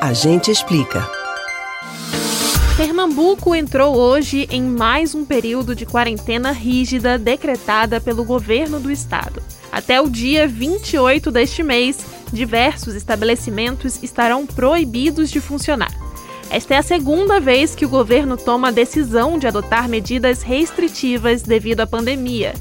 A gente explica. Pernambuco entrou hoje em mais um período de quarentena rígida decretada pelo governo do estado. Até o dia 28 deste mês, diversos estabelecimentos estarão proibidos de funcionar. Esta é a segunda vez que o governo toma a decisão de adotar medidas restritivas devido à pandemia.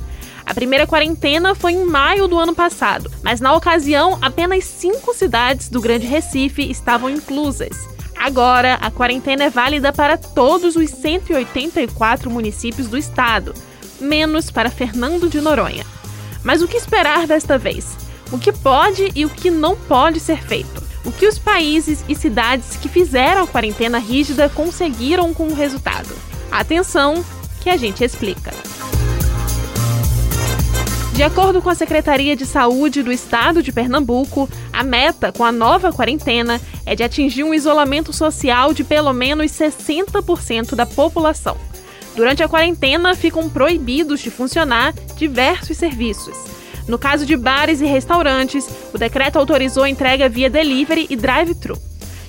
A primeira quarentena foi em maio do ano passado, mas na ocasião apenas cinco cidades do Grande Recife estavam inclusas. Agora, a quarentena é válida para todos os 184 municípios do estado, menos para Fernando de Noronha. Mas o que esperar desta vez? O que pode e o que não pode ser feito? O que os países e cidades que fizeram a quarentena rígida conseguiram com o resultado? Atenção, que a gente explica. De acordo com a Secretaria de Saúde do Estado de Pernambuco, a meta com a nova quarentena é de atingir um isolamento social de pelo menos 60% da população. Durante a quarentena, ficam proibidos de funcionar diversos serviços. No caso de bares e restaurantes, o decreto autorizou a entrega via delivery e drive-thru.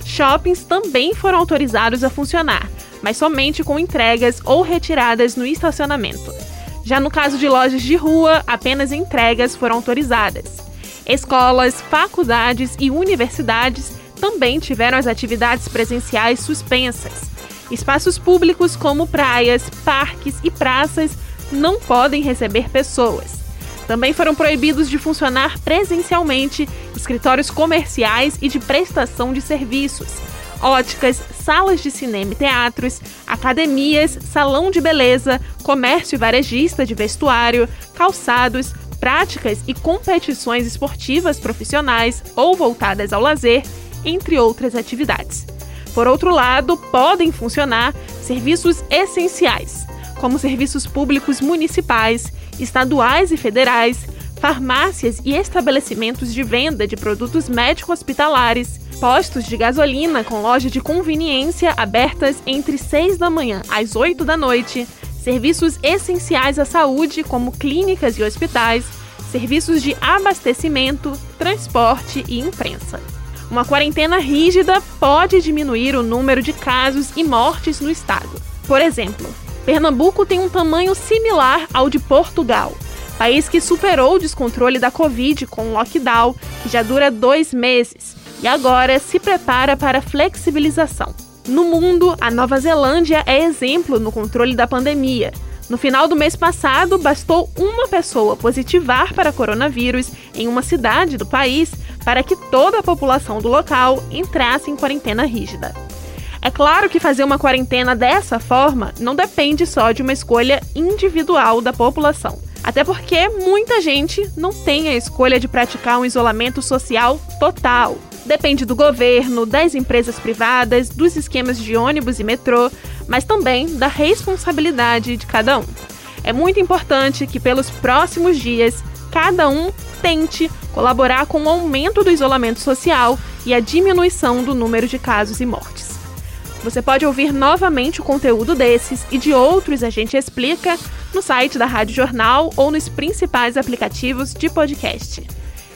Shoppings também foram autorizados a funcionar, mas somente com entregas ou retiradas no estacionamento. Já no caso de lojas de rua, apenas entregas foram autorizadas. Escolas, faculdades e universidades também tiveram as atividades presenciais suspensas. Espaços públicos como praias, parques e praças não podem receber pessoas. Também foram proibidos de funcionar presencialmente escritórios comerciais e de prestação de serviços, óticas, salas de cinema e teatros, academias, salão de beleza, comércio varejista de vestuário, calçados, práticas e competições esportivas profissionais ou voltadas ao lazer, entre outras atividades. Por outro lado, podem funcionar serviços essenciais, como serviços públicos municipais, estaduais e federais, farmácias e estabelecimentos de venda de produtos médico-hospitalares, postos de gasolina com loja de conveniência abertas entre 6 da manhã às 8 da noite, serviços essenciais à saúde, como clínicas e hospitais, serviços de abastecimento, transporte e imprensa. Uma quarentena rígida pode diminuir o número de casos e mortes no estado. Por exemplo, Pernambuco tem um tamanho similar ao de Portugal, país que superou o descontrole da Covid com o lockdown, que já dura dois meses, e agora se prepara para flexibilização. No mundo, a Nova Zelândia é exemplo no controle da pandemia. No final do mês passado, bastou uma pessoa positivar para coronavírus em uma cidade do país para que toda a população do local entrasse em quarentena rígida. É claro que fazer uma quarentena dessa forma não depende só de uma escolha individual da população. Até porque muita gente não tem a escolha de praticar um isolamento social total. Depende do governo, das empresas privadas, dos esquemas de ônibus e metrô, mas também da responsabilidade de cada um. É muito importante que, pelos próximos dias, cada um tente colaborar com o aumento do isolamento social e a diminuição do número de casos e mortes. Você pode ouvir novamente o conteúdo desses e de outros a gente explica no site da Rádio Jornal ou nos principais aplicativos de podcast.